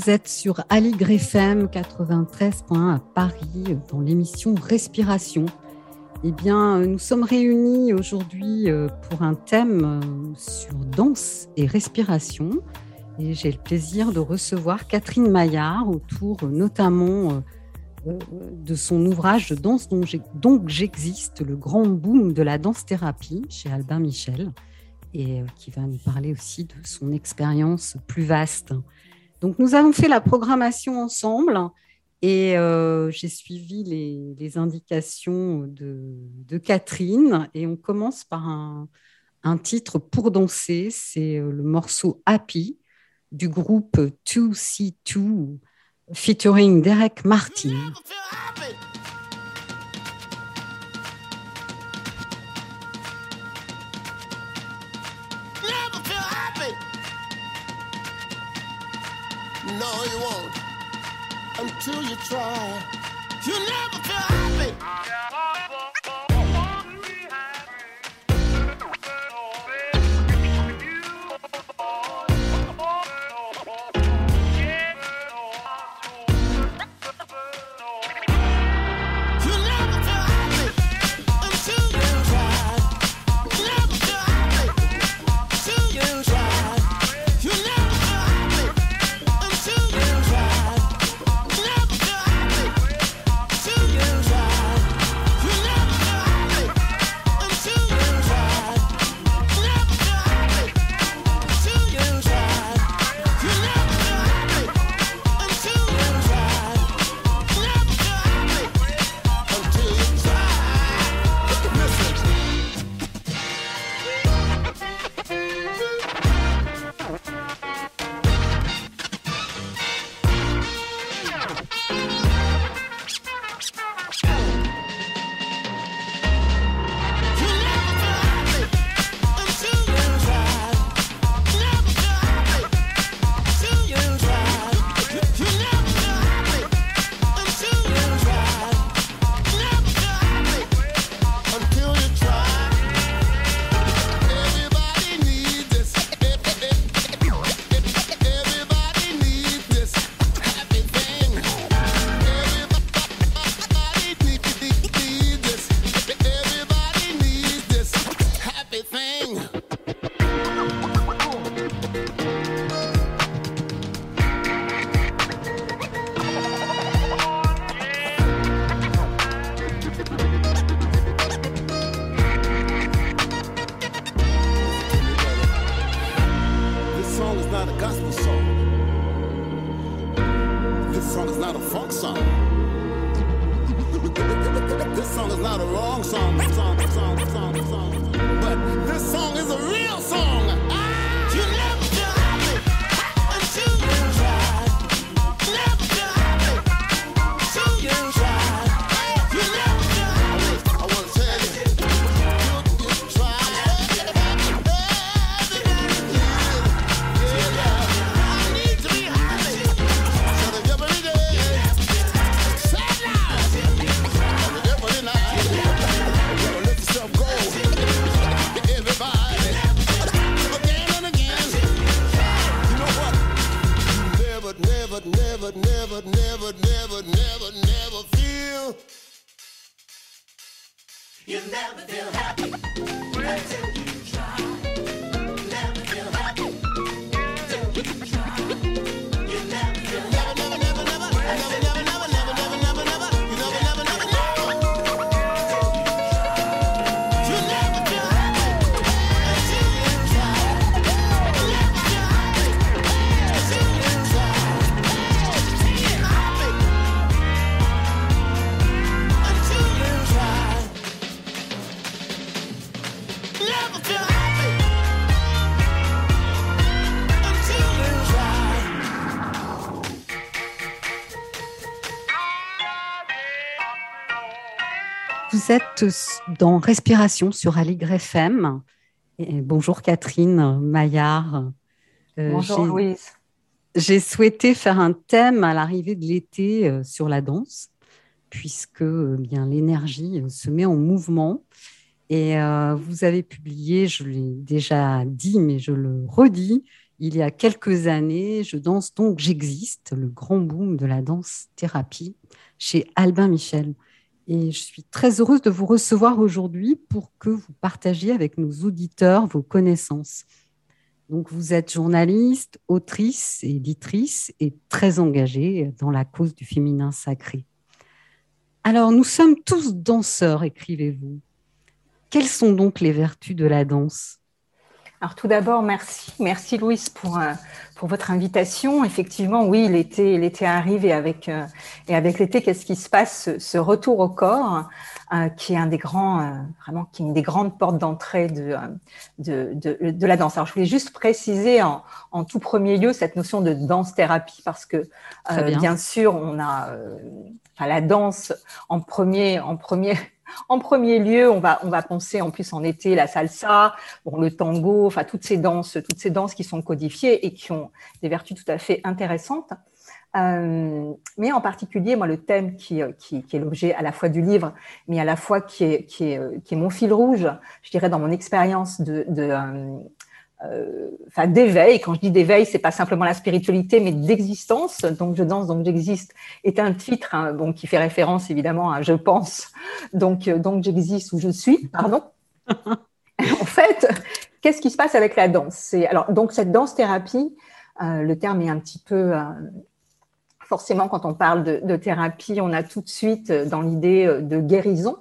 Vous êtes sur Aligre FM 93.1 à Paris dans l'émission Respiration. Eh bien, nous sommes réunis aujourd'hui euh, pour un thème euh, sur danse et respiration. Et j'ai le plaisir de recevoir Catherine Maillard autour euh, notamment de son ouvrage de danse Donc j'existe, le grand boom de la danse-thérapie chez Albin Michel, et qui va nous parler aussi de son expérience plus vaste. Donc nous avons fait la programmation ensemble et euh, j'ai suivi les, indications de, Catherine et on commence par un, titre pour danser, c'est euh, le morceau Happy du groupe 2C2 featuring Derek Martin. No, you won't. Until you try. You never feel happy. Êtes dans Respiration sur Aligre FM. Et bonjour Catherine Maillard. Euh, bonjour Louise. J'ai souhaité faire un thème à l'arrivée de l'été euh, sur la danse, puisque euh, bien l'énergie se met en mouvement. Et vous avez publié, je l'ai déjà dit, mais je le redis, il y a quelques années, je danse donc j'existe, le grand boom de la danse thérapie chez Albin Michel. Et je suis très heureuse de vous recevoir aujourd'hui pour que vous partagiez avec nos auditeurs vos connaissances. Donc, vous êtes journaliste, autrice éditrice et très engagée dans la cause du féminin sacré. Alors, nous sommes tous danseurs, écrivez-vous. Quelles sont donc les vertus de la danse? Alors tout d'abord, merci, merci Louise pour euh, pour votre invitation. Effectivement, oui, l'été l'été arrive et avec euh, et avec l'été, qu'est-ce qui se passe? Ce, retour au corps, euh, qui est un des grands vraiment qui est une des grandes portes d'entrée de, de, de de la danse. Alors je voulais juste préciser en en tout premier lieu cette notion de danse thérapie parce que bien. bien. sûr on a la danse en premier en premier en premier lieu, on va, on va penser en plus en été la salsa, bon, le tango, enfin toutes ces danses, toutes ces danses qui sont codifiées et qui ont des vertus tout à fait intéressantes. Euh, mais en particulier, moi, le thème qui, qui, qui est l'objet à la fois du livre, mais à la fois qui est, qui est, qui est mon fil rouge, je dirais, dans mon expérience de, de, euh, euh, enfin d'éveil. Quand je dis d'éveil, c'est pas simplement la spiritualité, mais d'existence. Donc je danse, donc j'existe est un titre hein, qui fait référence évidemment à je pense. Donc euh, donc j'existe ou je suis, pardon. en fait, qu'est-ce qui se passe avec la danse? Alors donc cette danse thérapie. Euh, le terme est un petit peu forcément quand on parle de, de, thérapie, on a tout de suite dans l'idée de guérison.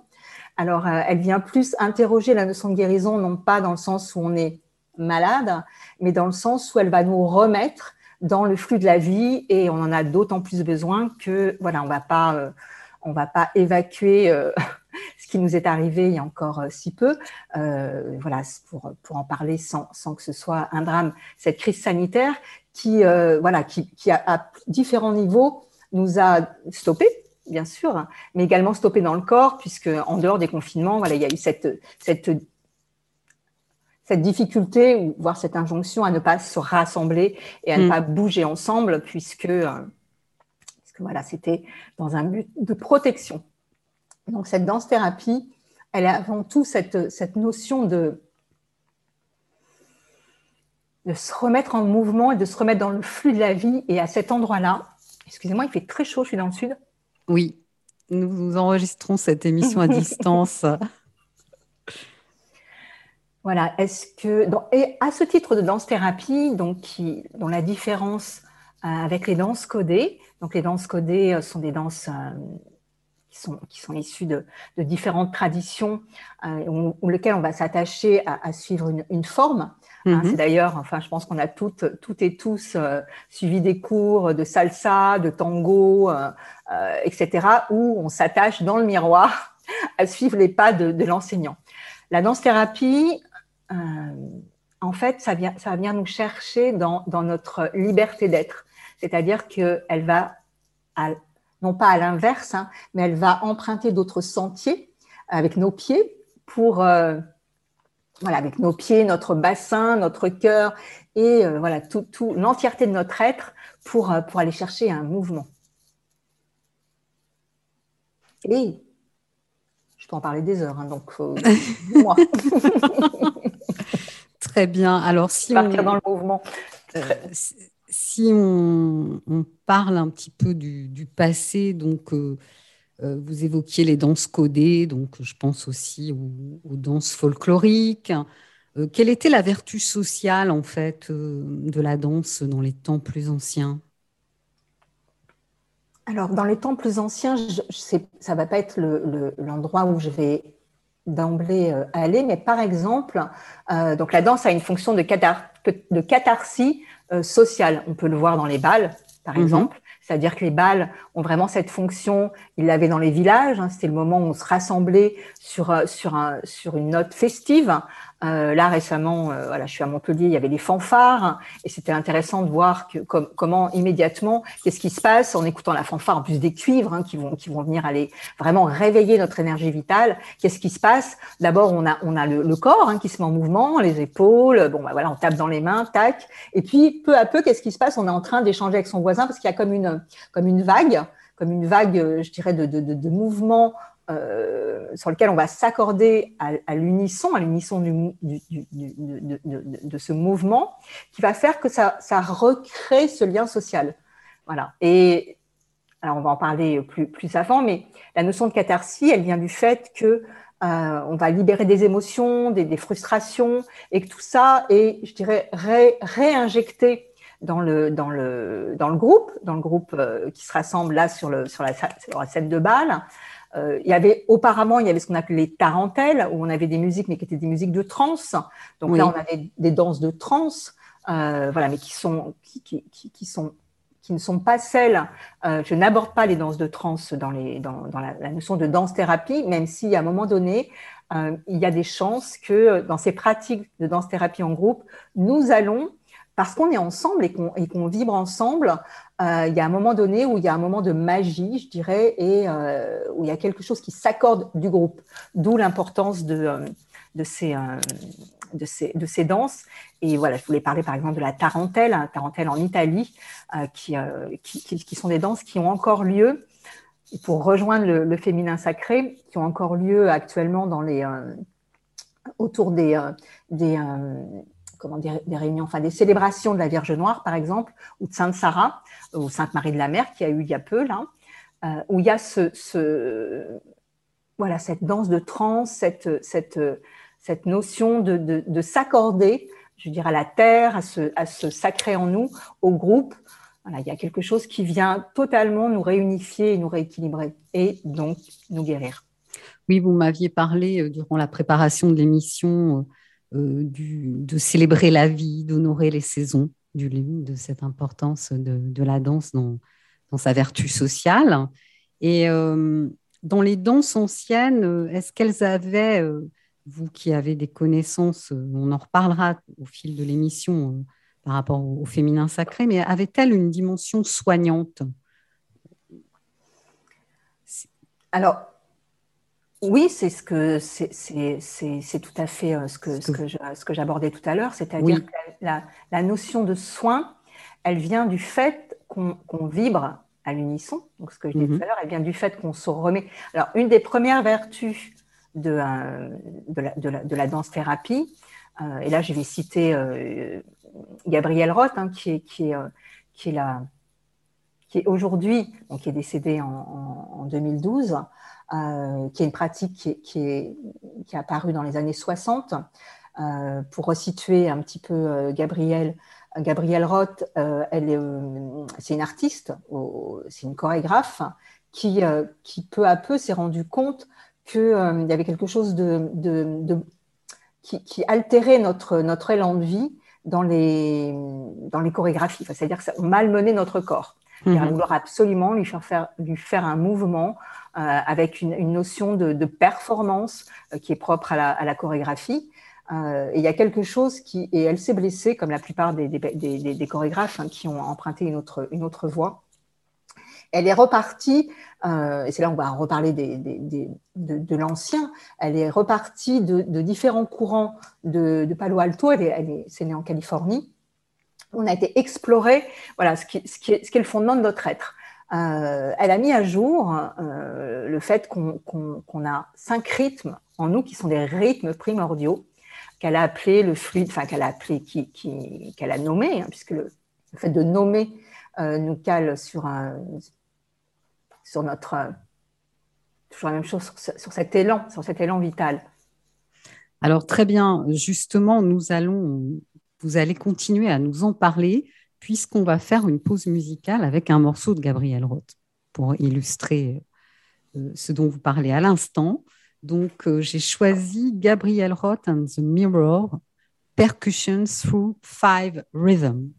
Alors elle vient plus interroger la notion de guérison, non pas dans le sens où on est malade, mais dans le sens où elle va nous remettre dans le flux de la vie et on en a d'autant plus besoin que voilà, on va pas euh, va pas évacuer euh, ce qui nous est arrivé il y a encore euh, si peu. voilà, pour pour en parler sans sans que ce soit un drame, cette crise sanitaire qui voilà qui qui a, à différents niveaux nous a stoppé bien sûr, mais également stoppé dans le corps, puisque en dehors des confinements, voilà, il y a eu cette, cette cette difficulté, ou voire cette injonction à ne pas se rassembler et à ne mm. pas bouger ensemble, puisque, euh, puisque voilà, c'était dans un but de protection. Donc cette danse-thérapie, elle a avant tout cette, cette notion de, de se remettre en mouvement et de se remettre dans le flux de la vie. Et à cet endroit-là, excusez-moi, il fait très chaud, je suis dans le sud. Oui, nous enregistrons cette émission à distance. Voilà, est-ce que et à ce titre de danse thérapie, donc qui, dont la différence euh, avec les danses codées, donc les danses codées euh, sont des danses euh, qui sont qui sont issues de, de différentes traditions, où, lesquelles on va s'attacher à, à, suivre une, une forme. Hein. Mm-hmm. c'est d'ailleurs, enfin, je pense qu'on a toutes, toutes et tous suivi des cours de salsa, de tango, etc., où on s'attache dans le miroir à suivre les pas de, de l'enseignant. La danse thérapie, euh, en fait, ça vient, ça vient nous chercher dans, dans notre liberté d'être. C'est-à-dire qu'elle va, non pas à l'inverse, hein, mais elle va emprunter d'autres sentiers avec nos pieds pour, euh, voilà, avec nos pieds, notre bassin, notre cœur et euh, voilà tout, tout l'entièreté de notre être pour, pour aller chercher un mouvement. Et je peux en parler des heures, hein, donc moi. Très bien. Alors, si Partir on, dans le mouvement. Euh, si on, parle un petit peu du, passé, donc euh, euh, vous évoquiez les danses codées, donc je pense aussi aux, danses folkloriques. quelle était la vertu sociale en fait de la danse dans les temps plus anciens? Alors, dans les temps plus anciens, je, ça ne va pas être l'endroit où je vais d'emblée euh, aller, mais par exemple, euh, donc la danse a une fonction de, de catharsis euh, sociale. On peut le voir dans les balles, par mhm. exemple. C'est-à-dire que les balles ont vraiment cette fonction. Ils l'avaient dans les villages. Hein, C'était le moment où on se rassemblait sur sur un, sur une note festive Euh, là récemment, euh, voilà, je suis à Montpellier, il y avait des fanfares et c'était intéressant de voir que, comment immédiatement, qu'est-ce qui se passe en écoutant la fanfare, en plus des cuivres hein, qui vont qui vont venir aller vraiment réveiller notre énergie vitale. Qu'est-ce qui se passe? D'abord, on a on a le, corps hein, qui se met en mouvement, les épaules. Bon, bah, voilà, on tape dans les mains, tac. Et puis peu à peu, qu'est-ce qui se passe? On est en train d'échanger avec son voisin parce qu'il y a comme une comme une vague comme une vague, euh, je dirais, de, de, de, de euh, sur lequel on va s'accorder à, l'unisson, à l'unisson de, ce mouvement, qui va faire que ça, recrée ce lien social. Voilà. Et alors on va en parler plus, avant, mais la notion de catharsis, elle vient du fait que euh, on va libérer des émotions, des, frustrations, et que tout ça est, je dirais, ré, réinjecté dans le groupe, dans le groupe euh, qui se rassemble là sur la, sur la scène de bal. Euh, il y avait auparavant, il y avait ce qu'on appelait les tarentelles, où on avait des musiques, mais qui étaient des musiques de trance. Donc là, on avait des danses de trance, euh, voilà, mais qui sont qui, qui, qui, sont qui ne sont pas celles. Euh, je n'aborde pas les danses de trance dans les dans, dans la, la, notion de danse thérapie, même si à un moment donné, euh, il y a des chances que dans ces pratiques de danse thérapie en groupe, nous allons parce qu'on est ensemble et qu'on vibre ensemble, euh, il y a un moment donné où il y a un moment de magie, je dirais, et euh, où il y a quelque chose qui s'accorde du groupe. D'où l'importance de, euh, de, ces, danses. Et voilà, je voulais parler par exemple de la tarentelle, hein, tarentelle en Italie, qui, sont des danses qui ont encore lieu pour rejoindre le, féminin sacré, qui ont encore lieu actuellement autour des comment dire, des réunions, enfin des célébrations de la Vierge Noire, par exemple, ou de Sainte Sarah, ou Sainte Marie de la Mer, qui a eu il y a peu, là, euh, où il y a ce, voilà, cette danse de trance, cette, cette, cette notion de, de, de s'accorder, je veux dire, à la terre, à ce, à sacré en nous, au groupe. Voilà, il y a quelque chose qui vient totalement nous réunifier et nous rééquilibrer, et donc nous guérir. Oui, vous m'aviez parlé euh, durant la préparation de l'émission euh, euh, de célébrer la vie, d'honorer les saisons du de cette importance de, la danse dans, sa vertu sociale. Et euh, dans les danses anciennes, est-ce qu'elles avaient, euh, vous qui avez des connaissances, on en reparlera au fil de l'émission par rapport au, féminin sacré, mais avaient-elles une dimension soignante? Alors, oui, c'est ce que c'est tout à fait euh, ce que, ce que, ce que j'abordais tout à l'heure, c'est-à-dire que la, la, notion de soin, elle vient du fait qu'on vibre à l'unisson. Donc, ce que je disais tout mhm. à l'heure, elle vient du fait qu'on se remet. Alors, une des premières vertus de, euh, de, la, de, la, de, la, danse thérapie, euh, et là, je vais citer Gabrielle Roth, hein, qui est, qui est, qui est, la, qui est aujourd'hui, qui est décédée en, en, en 2012. Euh, qui est une pratique qui est, qui, est, qui est, apparue dans les années 60. Euh, pour resituer un petit peu euh, Gabrielle, Gabrielle Roth, elle est, c'est une artiste, c'est une chorégraphe qui, qui peu à peu s'est rendue compte qu'il y avait quelque chose de, de, de qui, qui, altérait notre, notre élan de vie dans les, dans les chorégraphies. C'est-à-dire que ça malmenait notre corps. Mmh. Il vouloir absolument lui faire, faire, lui faire un mouvement avec une, notion de, performance euh, qui est propre à la, chorégraphie. Euh, et il y a quelque chose qui, et elle s'est blessée, comme la plupart des, chorégraphes hein, qui ont emprunté une autre, voie. Elle est repartie, euh, et c'est là où on va reparler de, l'ancien, elle est repartie de, différents courants de, Palo Alto, elle est, elle est, c'est né en Californie. On a été explorer voilà, ce, qui, ce, qui est, ce qui est le fondement de notre être. Euh, elle a mis à jour euh, le fait qu'on a cinq rythmes en nous qui sont des rythmes primordiaux qu'elle a appelé le fluide, enfin qu'elle a appelé, a nommé, hein, puisque le, fait de nommer euh, nous cale sur notre, toujours la même chose, sur, sur, cet élan, sur cet élan vital. Alors très bien, justement, nous allons, vous allez continuer à nous en parler puisqu'on va faire une pause musicale avec un morceau de Gabriel Roth pour illustrer euh, ce dont vous parlez à l'instant. Donc, euh, j'ai choisi Gabriel Roth and the Mirror, Percussions Through Five Rhythm.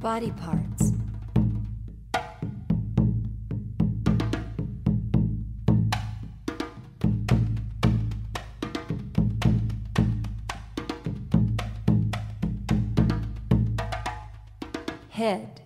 Body parts. head.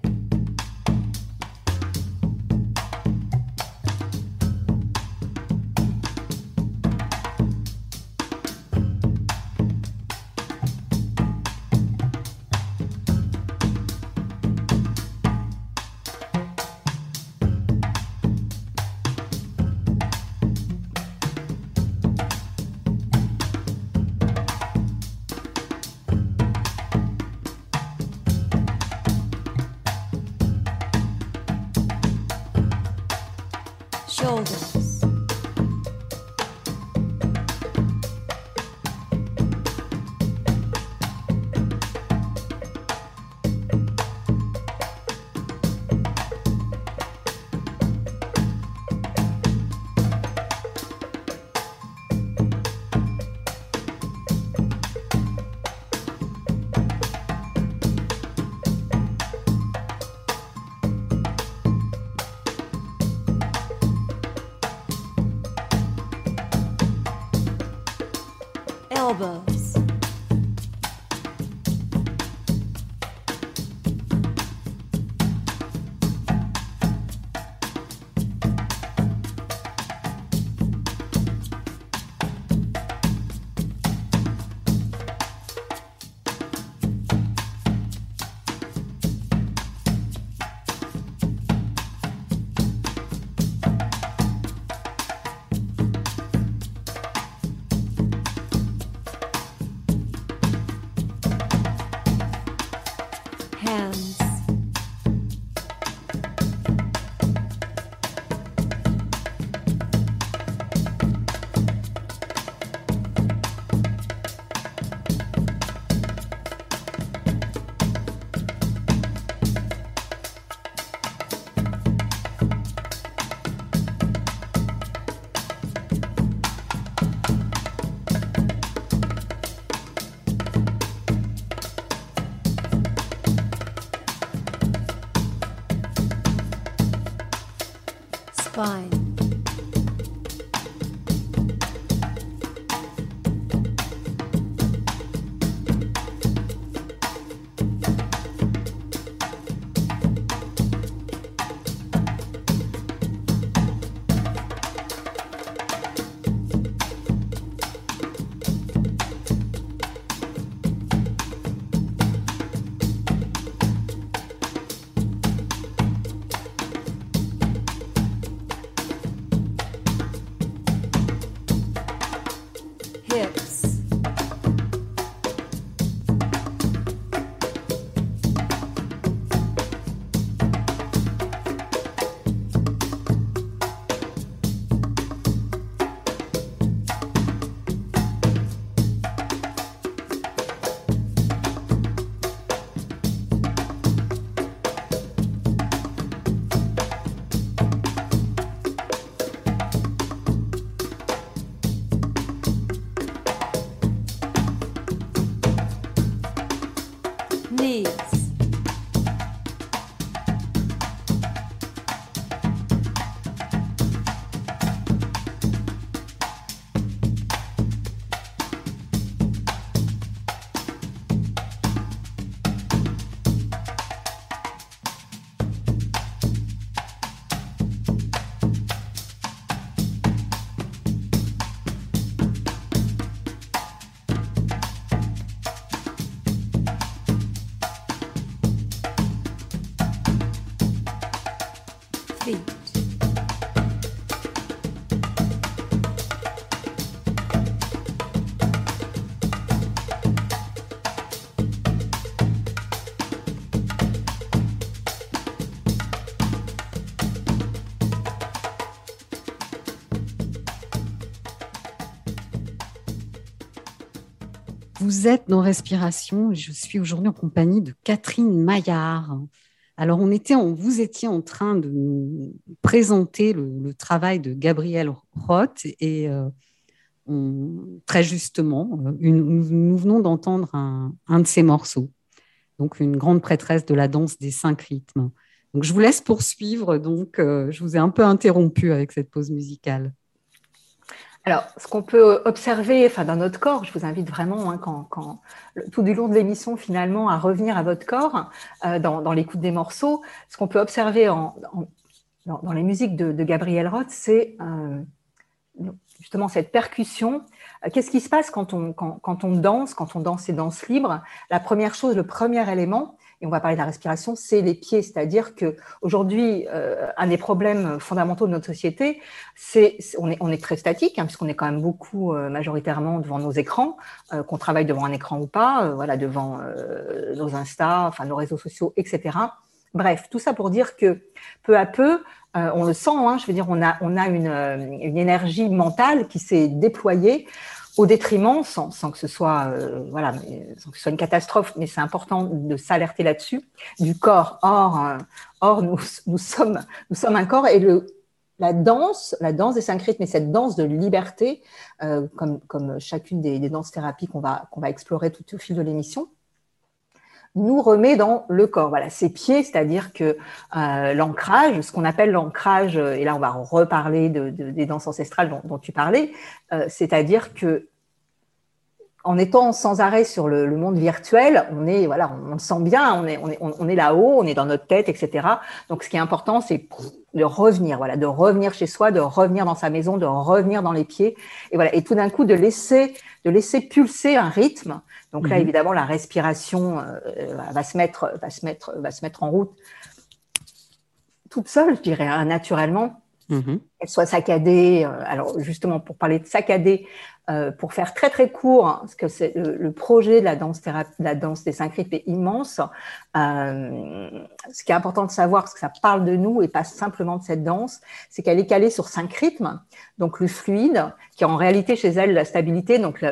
Fine. Vous êtes dans Respiration. Je suis aujourd'hui en compagnie de Catherine Maillard. Alors, on était, vous étiez en train de nous présenter le, travail de Gabriel Roth et euh, très justement, euh, nous, venons d'entendre un, de ses morceaux, donc une grande prêtresse de la danse des cinq rythmes. Donc, je vous laisse poursuivre. Donc, euh, je vous ai un peu interrompu avec cette pause musicale. Alors, ce qu'on peut observer enfin, dans notre corps, je vous invite vraiment, hein, quand, quand, tout du long de l'émission, finalement, à revenir à votre corps euh, dans, dans l'écoute des morceaux. Ce qu'on peut observer en, dans, dans, les musiques de, de Gabriel Roth, c'est euh, justement cette percussion. Euh, qu'est-ce qui se passe quand on, quand, quand on danse, quand on danse et danse libre La première chose, le premier élément, et on va parler de la respiration, c'est les pieds. C'est-à-dire que aujourd'hui, euh, un des problèmes fondamentaux de notre société, c'est on est, on est très statique, hein, puisqu'on est quand même beaucoup euh, majoritairement devant nos écrans, euh, qu'on travaille devant un écran ou pas, voilà, devant nos Insta, enfin nos réseaux sociaux, etc. Bref, tout ça pour dire que peu à peu, on le sent, hein, je veux dire, on a, on a une, une énergie mentale qui s'est déployée au détriment, sans, sans, que ce soit, euh, voilà, sans que ce soit une catastrophe, mais c'est important de s'alerter là-dessus, du corps. Or, euh, or nous, nous, sommes, nous sommes un corps et le, la danse, la danse des cinq rythmes et cette danse de liberté, euh, comme, comme chacune des, des danses thérapies qu'on va, qu'on va explorer tout au fil de l'émission, nous remet dans le corps. Voilà, ses pieds, c'est-à-dire que euh, l'ancrage, ce qu'on appelle l'ancrage, et là on va reparler de, de, des danses ancestrales dont, dont tu parlais, euh, c'est-à-dire que en étant sans arrêt sur le, le, monde virtuel, on est voilà, on, on sent bien, on est on est on est là-haut, on est dans notre tête, etc. Donc ce qui est important, c'est de revenir, voilà, de revenir chez soi, de revenir dans sa maison, de revenir dans les pieds, et voilà, et tout d'un coup de laisser de laisser pulser un rythme donc là, mhm. évidemment, la respiration euh, va, se mettre, va, se mettre, va se mettre en route toute seule, je dirais, hein, naturellement. Mmh. Qu'elle soit saccadée. Euh, alors justement, pour parler de saccader, euh, pour faire très très court, hein, parce que le, projet de la danse thérapie, la danse des cinq rythmes est immense. Euh, ce qui est important de savoir, parce que ça parle de nous et pas simplement de cette danse, c'est qu'elle est calée sur cinq rythmes. Donc le fluide, qui est en réalité chez elle la stabilité, donc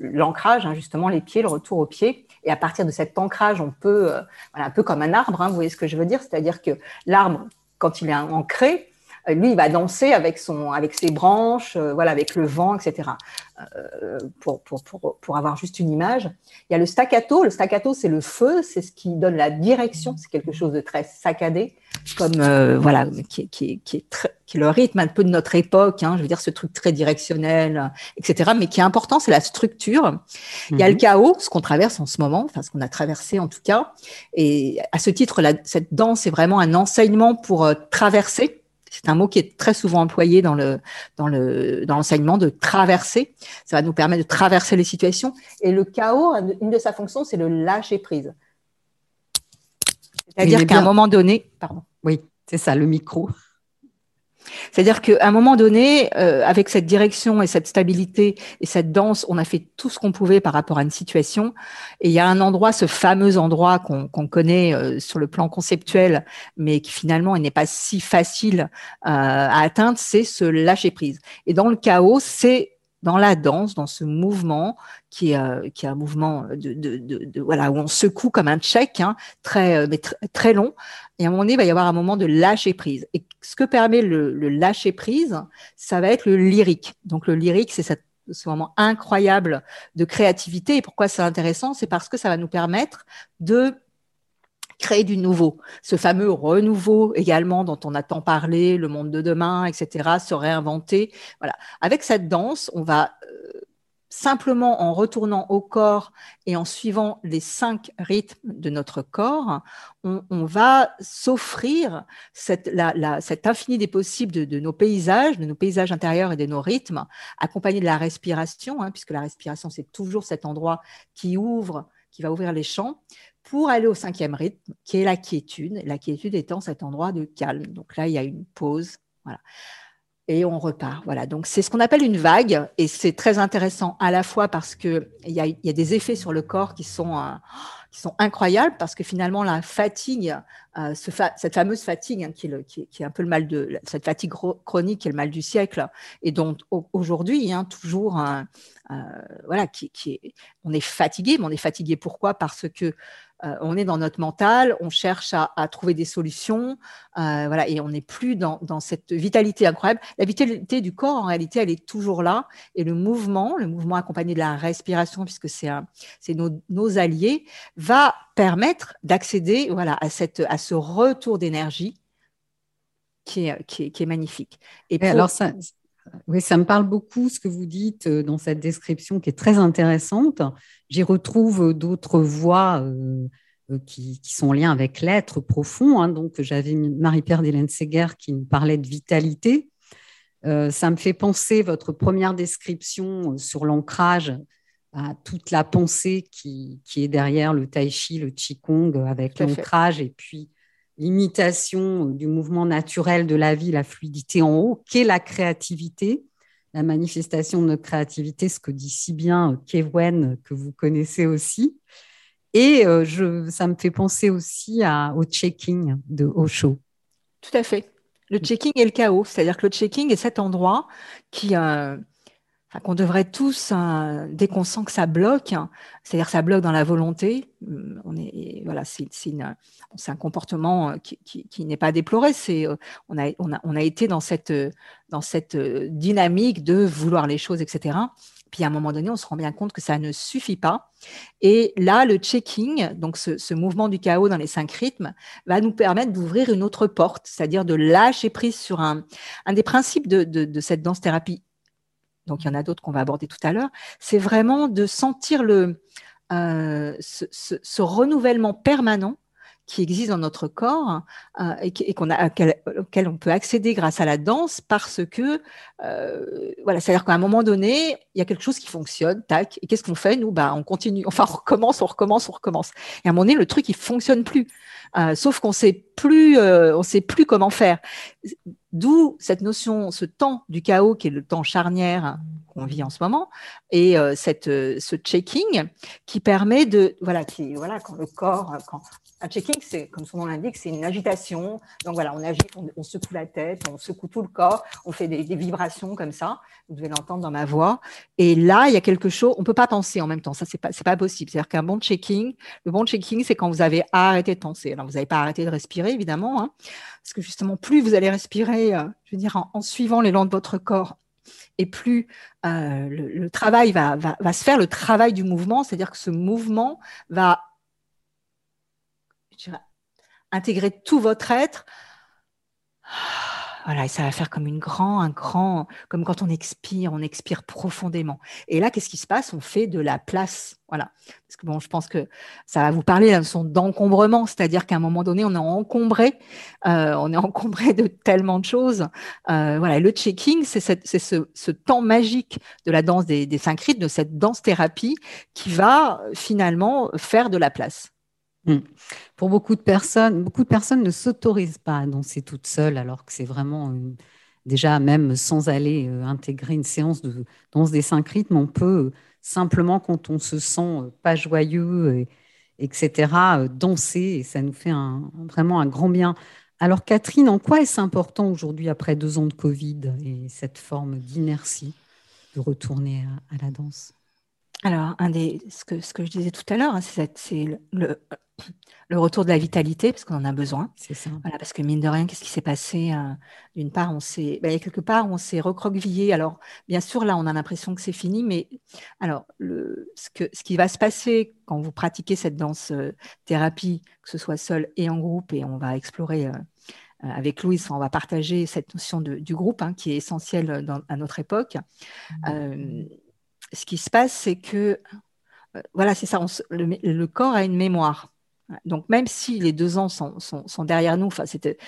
l'ancrage, hein, justement les pieds, le retour aux pieds. Et à partir de cet ancrage, on peut, euh, un peu comme un arbre, hein, vous voyez ce que je veux dire, c'est-à-dire que l'arbre quand il est ancré, lui, il va danser avec son, avec ses branches, euh, voilà, avec le vent, etc. Euh, pour, pour, pour, pour, avoir juste une image. Il y a le staccato. Le staccato, c'est le feu, c'est ce qui donne la direction. C'est quelque chose de très saccadé, comme euh, voilà, qui, qui, qui, est très, qui est le rythme un peu de notre époque. Hein, je veux dire, ce truc très directionnel, etc. Mais qui est important, c'est la structure. Il y a le mhm. chaos, ce qu'on traverse en ce moment, enfin ce qu'on a traversé en tout cas. Et à ce titre, la, cette danse est vraiment un enseignement pour euh, traverser c'est un mot qui est très souvent employé dans le dans le dans l'enseignement de traverser. Ça va nous permettre de traverser les situations. Et le chaos, une de sa fonctions, c'est le lâcher prise. C'est-à-dire qu'à un moment donné, pardon. Oui, c'est ça, le micro. C'est-à-dire qu'à un moment donné, euh, avec cette direction et cette stabilité et cette danse, on a fait tout ce qu'on pouvait par rapport à une situation. Et il y a un endroit, ce fameux endroit qu'on qu connaît euh, sur le plan conceptuel, mais qui finalement n'est pas si facile euh, à atteindre, c'est ce lâcher prise. Et dans le chaos, c'est dans la danse, dans ce mouvement qui est, euh, qui est un mouvement de, de, voilà où on secoue comme un check, hein, très euh, mais tr très long. Et à un moment donné, il va y avoir un moment de lâcher prise. Et ce que permet le, lâcher prise, ça va être le lyrique. Donc le lyrique, c'est ce moment incroyable de créativité. Et pourquoi c'est intéressant? C'est parce que ça va nous permettre de créer du nouveau. Ce fameux renouveau également dont on a tant parlé, le monde de demain, etc., se réinventer. Voilà. Avec cette danse, on va euh, simplement en retournant au corps et en suivant les cinq rythmes de notre corps, on, va s'offrir cette, la, la, des possibles de, nos paysages, de nos paysages intérieurs et de nos rythmes, accompagnés de la respiration, hein, puisque la respiration, c'est toujours cet endroit qui ouvre, qui va ouvrir les champs, pour aller au cinquième rythme, qui est la quiétude, la quiétude étant cet endroit de calme. Donc là, il y a une pause, voilà. Et on repart, voilà. Donc c'est ce qu'on appelle une vague, et c'est très intéressant à la fois parce que il y a, y a des effets sur le corps qui sont euh, qui sont incroyables parce que finalement la fatigue, euh, cette fameuse fatigue hein, qui, est qui, est un peu le mal de cette fatigue chronique qui est le mal du siècle et dont aujourd'hui hein, toujours euh, voilà qui, qui est, on est fatigué, mais on est fatigué pourquoi? Parce que euh, on est dans notre mental, on cherche à, à trouver des solutions, euh, voilà, et on n'est plus dans, dans, cette vitalité incroyable. La vitalité du corps, en réalité, elle est toujours là, et le mouvement, le mouvement accompagné de la respiration, puisque c'est nos, nos alliés, va permettre d'accéder, voilà, à cette, à ce retour d'énergie qui est, qui, est, qui est, magnifique. Et, pour... alors ça, Oui, ça me parle beaucoup ce que vous dites euh, dans cette description qui est très intéressante. J'y retrouve d'autres voix euh, euh, qui, sont en lien avec l'être profond. Hein. Donc, j'avais Marie-Pierre d'Hélène Seger qui me parlait de vitalité. ça me fait penser votre première description sur l'ancrage à toute la pensée qui, qui, est derrière le tai chi, le qigong, avec l'ancrage et puis l'imitation du mouvement naturel de la vie, la fluidité en haut, qu'est la créativité, la manifestation de notre créativité, ce que dit si bien Kewen, que vous connaissez aussi. Et euh, je, ça me fait penser aussi à, au checking de Osho. Tout à fait. Le checking et le chaos, c'est-à-dire que le checking est cet endroit qui, euh, qu'on devrait tous, hein, dès qu'on sent que ça bloque, hein, c'est-à-dire ça bloque dans la volonté, hum, on est, voilà, c'est, un comportement euh, qui, n'est pas déploré. C'est, euh, on, a, on, a, on a été dans cette, dans cette euh, dynamique de vouloir les choses, etc. Puis à un moment donné, on se rend bien compte que ça ne suffit pas. Et là, le checking, donc ce, mouvement du chaos dans les cinq rythmes, va nous permettre d'ouvrir une autre porte, c'est-à-dire de lâcher prise sur un, un des principes de, de cette danse-thérapie donc il y en a d'autres qu'on va aborder tout à l'heure, c'est vraiment de sentir le, euh, ce, renouvellement permanent qui existe dans notre corps euh, et, qu'on a, auquel, on peut accéder grâce à la danse parce que, euh, voilà, c'est-à-dire qu'à un moment donné, il y a quelque chose qui fonctionne, tac, et qu'est-ce qu'on fait Nous, bah, on continue, enfin, on recommence, on recommence, on recommence. Et à un moment donné, le truc, il fonctionne plus. sauf qu'on sait plus, on sait plus comment faire. D'où cette notion, ce temps du chaos qui est le temps charnière qu'on vit en ce moment, et euh, cette, euh, ce checking qui permet de, voilà, qui, voilà, quand le corps, quand, un checking, c'est comme son nom l'indique, c'est une agitation. Donc voilà, on agite, on, secoue la tête, on secoue tout le corps, on fait des, vibrations comme ça. Vous devez l'entendre dans ma voix. Et là, il y a quelque chose, on peut pas penser en même temps. Ça, c'est pas, pas possible. C'est-à-dire qu'un bon checking, le bon checking, c'est quand vous avez arrêté de penser. Alors, vous n'avez pas arrêté de respirer, évidemment, hein, parce que justement, plus vous allez respirer, euh, je veux dire, en, suivant l'élan de votre corps, et plus euh, le, travail va, va, va, se faire, le travail du mouvement, c'est-à-dire que ce mouvement va intégrer tout votre être. Voilà, et ça va faire comme une grand, un grand, comme quand on expire, on expire profondément. Et là, qu'est-ce qui se passe? On fait de la place. Voilà. Parce que bon, je pense que ça va vous parler la notion d'encombrement, c'est-à-dire qu'à un moment donné, on est encombré, euh, on est encombré de tellement de choses. Euh, voilà, le checking, c'est ce, ce, temps magique de la danse des, des cinq rites, de cette danse thérapie qui va finalement faire de la place. Hmm. Pour beaucoup de personnes, beaucoup de personnes ne s'autorisent pas à danser toutes seules, alors que c'est vraiment déjà même sans aller euh, intégrer une séance de danse des cinq rythmes, on peut simplement quand on se sent euh, pas joyeux, etc., euh, danser et ça nous fait vraiment un grand bien. Alors Catherine, en quoi est-ce important aujourd'hui après deux ans de Covid et cette forme d'inertie de retourner à, la danse? Alors, un des, ce, que, ce que je disais tout à l'heure, hein, c'est le, le retour de la vitalité, parce qu'on en a besoin. C'est ça. Voilà, parce que mine de rien, qu'est-ce qui s'est passé euh, D'une part, on s'est, ben, quelque part, on s'est recroquevillé. Alors, bien sûr, là, on a l'impression que c'est fini, mais alors, le, ce, que, ce qui va se passer quand vous pratiquez cette danse euh, thérapie, que ce soit seul et en groupe, et on va explorer. Euh, avec Louise, on va partager cette notion de, du groupe hein, qui est essentielle à notre époque. Mmh. Ce qui se passe, c'est que, voilà, c'est ça, le, corps a une mémoire. Donc, même si les deux ans sont, derrière nous, enfin, cette,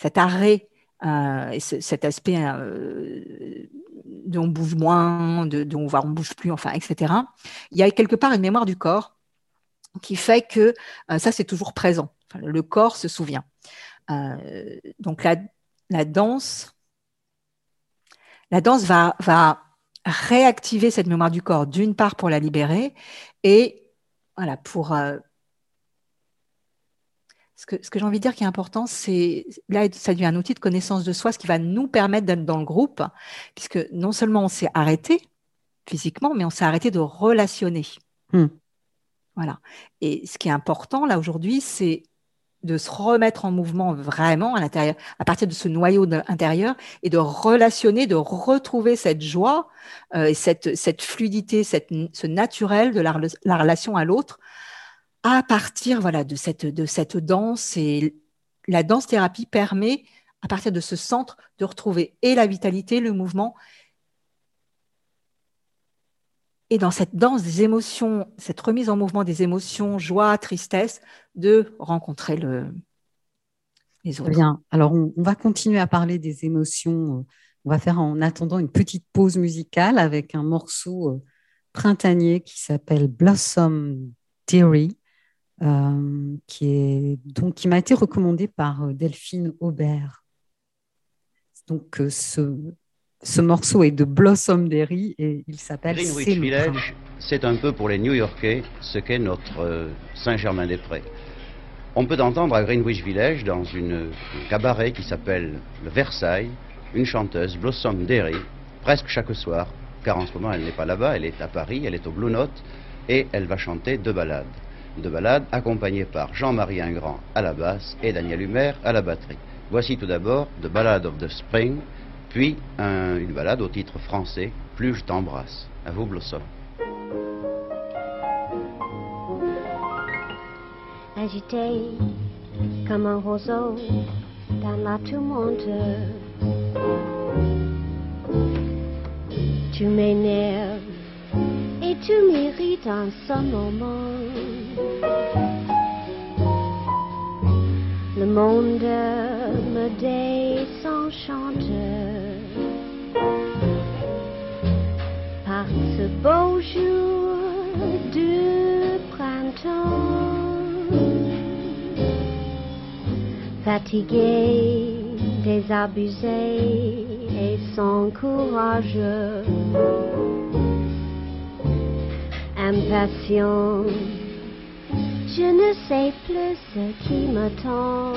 cet arrêt euh, et cet aspect euh, on bouge moins, de, on ne bouge plus, enfin, etc., il y a quelque part une mémoire du corps qui fait que euh, ça, c'est toujours présent. le corps se souvient. donc, la, danse, la danse va, va réactiver cette mémoire du corps, d'une part pour la libérer, et voilà, pour. Euh, ce que, ce que j'ai envie de dire qui est important, c'est là, ça devient un outil de connaissance de soi, ce qui va nous permettre d'être dans le groupe, puisque non seulement on s'est arrêté physiquement, mais on s'est arrêté de relationner. Hmm. Voilà. Et ce qui est important là aujourd'hui, c'est de se remettre en mouvement vraiment à l'intérieur, à partir de ce noyau intérieur, et de relationner, de retrouver cette joie euh, et cette, cette fluidité, cette, ce naturel de la, la relation à l'autre, à partir voilà de cette de cette danse. Et la danse thérapie permet à partir de ce centre, de retrouver et la vitalité, le mouvement, et dans cette danse des émotions, cette remise en mouvement des émotions, joie, tristesse, de rencontrer le, les autres. Bien. Alors, on, va continuer à parler des émotions. On va faire en attendant une petite pause musicale avec un morceau euh, printanier qui s'appelle Blossom Theory, euh, qui est donc qui m'a été recommandé par euh, Delphine Aubert. Donc, ce, ce morceau est de Blossom Derry et il s'appelle Greenwich Village. C'est un peu pour les New-Yorkais ce qu'est notre euh, Saint-Germain-des-Prés. On peut entendre à Greenwich Village, dans une, un cabaret qui s'appelle le Versailles, une chanteuse, Blossom Derry, presque chaque soir, car en ce moment elle n'est pas là-bas, elle est à Paris, elle est au Blue Note, et elle va chanter deux ballades. Deux ballades accompagnées par Jean-Marie Ingrand à la basse et Daniel Humer à la batterie. Voici tout d'abord The Ballad of the Spring, puis un, une balade au titre français, Plus je t'embrasse. À vous, Blossom. Agité comme un roseau dans la tourmente, tu m'énerves et tu m'irrites en ce moment. Le monde me désenchante par ce beau jour du printemps. Fatigué, désabusé et sans courage, impatient je ne sais plus ce qui m'attend.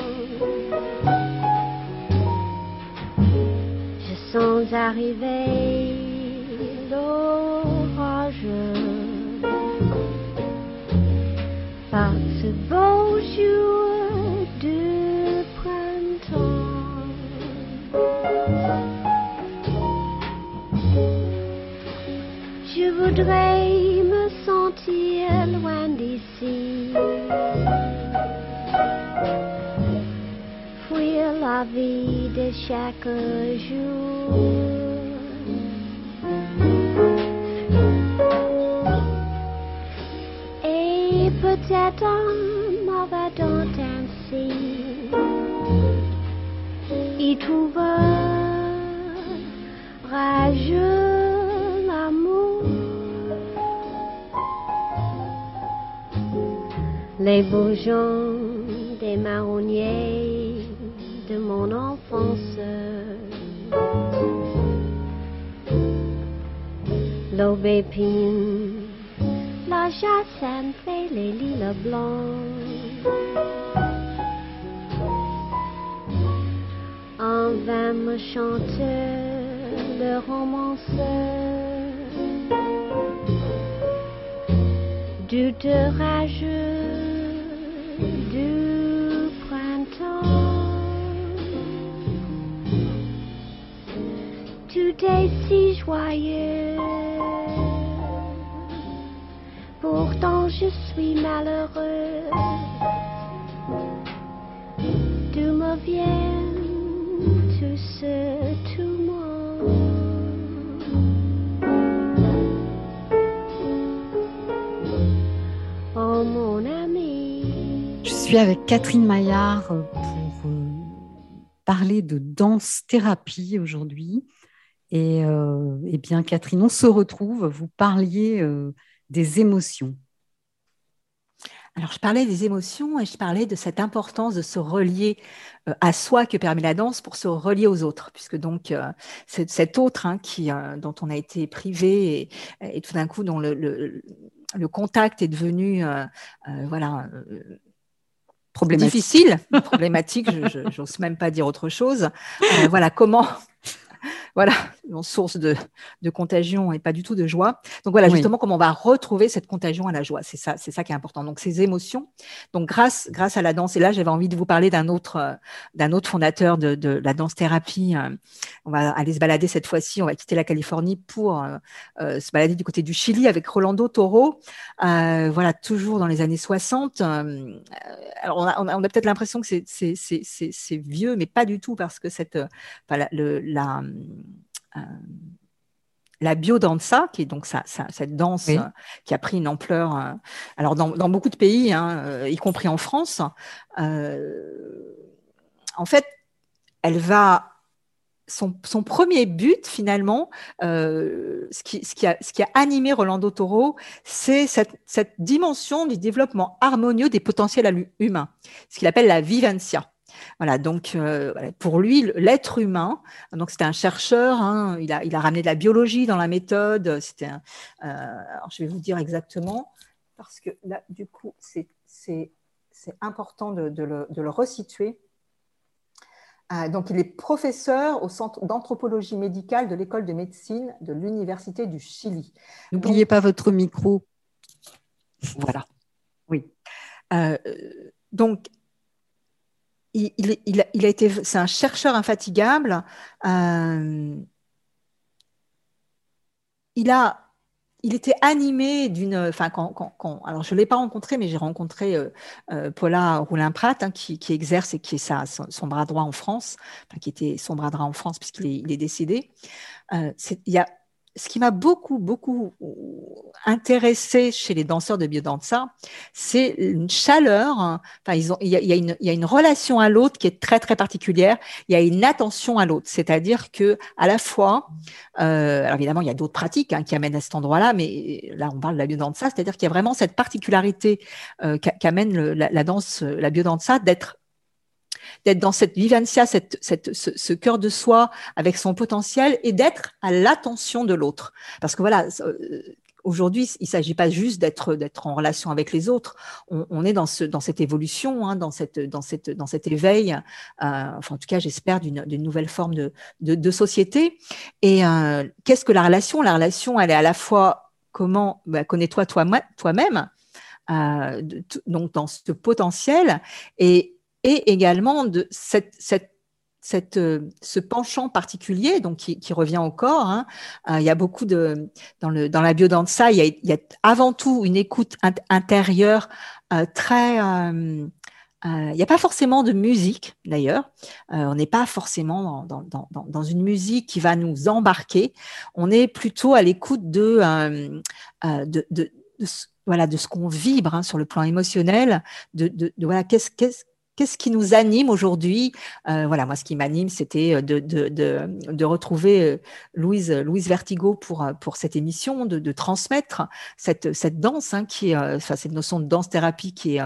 Je sens arriver l'orage par ce beau jour de printemps. Je voudrais me sentir loin d'ici. Fuir la vie de chaque jour. Et peut-être en m'avadant ainsi, y trouver rageux Les bourgeons des marronniers de mon enfance. L'aubépine, la jacinthe et les lilas blancs. En vain me chante le romanceur du rageux Est si joyeux, pourtant je suis malheureux. D'où me viennent tout ce tourment? Oh mon ami. Je suis avec Catherine Maillard pour euh, parler de danse-thérapie aujourd'hui. Et euh, eh bien, Catherine, on se retrouve. Vous parliez euh, des émotions. Alors, je parlais des émotions et je parlais de cette importance de se relier euh, à soi que permet la danse pour se relier aux autres, puisque donc euh, c'est cet autre hein, qui, euh, dont on a été privé et, et tout d'un coup dont le, le, le, contact est devenu voilà Problématique. difficile, problématique, je n'ose même pas dire autre chose. Voilà comment, voilà, source de, contagion et pas du tout de joie. Donc voilà, justement, comment on va retrouver cette contagion à la joie. C'est ça, c'est ça qui est important. Donc ces émotions. Donc grâce, grâce à la danse. Et là, j'avais envie de vous parler d'un autre, d'un autre fondateur de, la danse thérapie. On va aller se balader cette fois-ci. On va quitter la Californie pour se balader du côté du Chili avec Rolando Toro. voilà, toujours dans les années 60. alors on a, on a, peut-être l'impression que c'est vieux, mais pas du tout parce que cette, la, le, la euh, la biodanza, qui est donc cette danse euh, qui a pris une ampleur, euh, alors dans, beaucoup de pays, hein, y compris en France, en fait, elle va son, premier but, finalement, ce, qui, a, animé Rolando Toro, c'est cette, cette, dimension du développement harmonieux des potentiels humains, ce qu'il appelle la vivencia. Voilà, donc euh, pour lui, l'être humain, donc c'était un chercheur, hein, il, a, il a ramené de la biologie dans la méthode. C'était, euh, je vais vous dire exactement parce que là, du coup, c'est important de, de, le, de, le, resituer. Euh, donc, il est professeur au Centre d'anthropologie médicale de l'école de médecine de l'Université du Chili. N'oubliez pas votre micro. Voilà. Oui. donc, il, a été, c'est un chercheur infatigable. Euh, il a, il était animé d'une, enfin quand, alors je l'ai pas rencontré, mais j'ai rencontré euh, euh, Paula Roulin-Prat hein, qui, exerce et qui est sa, son, bras droit en France, qui était son bras droit en France puisqu'il est, est décédé. il y a ce qui m'a beaucoup, beaucoup intéressé chez les danseurs de biodanza, c'est une chaleur. Enfin, il, y a, une, relation à l'autre qui est très, très particulière. Il y a une attention à l'autre. C'est-à-dire que, à la fois, euh, alors évidemment, il y a d'autres pratiques hein, qui amènent à cet endroit-là, mais là, on parle de la biodanza, c'est-à-dire qu'il y a vraiment cette particularité euh, qu'amène la, danse, la biodanza d'être d'être dans cette vivencia, cette, ce, cœur de soi avec son potentiel et d'être à l'attention de l'autre. Parce que voilà, euh, aujourd'hui, il ne s'agit pas juste d'être d'être en relation avec les autres. On, est dans ce dans cette évolution, hein, dans cette dans cette dans cet éveil. Euh, enfin, en tout cas, j'espère d'une nouvelle forme de de, société. Et euh, qu'est-ce que la relation? La relation, elle est à la fois comment bah, connais-toi toi-même, euh, donc dans ce potentiel et et également de cette, euh, ce penchant particulier, donc qui, revient au corps. Hein. Euh, il y a beaucoup de dans la biodanza, il y a, il y a avant tout une écoute intérieure euh, très. Il n'y a pas forcément de musique d'ailleurs. on n'est pas forcément dans, dans, une musique qui va nous embarquer. On est plutôt à l'écoute de, de, voilà de ce qu'on vibre hein, sur le plan émotionnel. De voilà qu'est-ce qu'est-ce Qu'est-ce qui nous anime aujourd'hui? Euh, Voilà, moi, ce qui m'anime, c'était euh, de, de, de, de, retrouver euh, Louise, Louise Vertigo pour, pour cette émission, de, transmettre cette, cette danse, hein, qui est, enfin, cette notion de danse-thérapie qui est,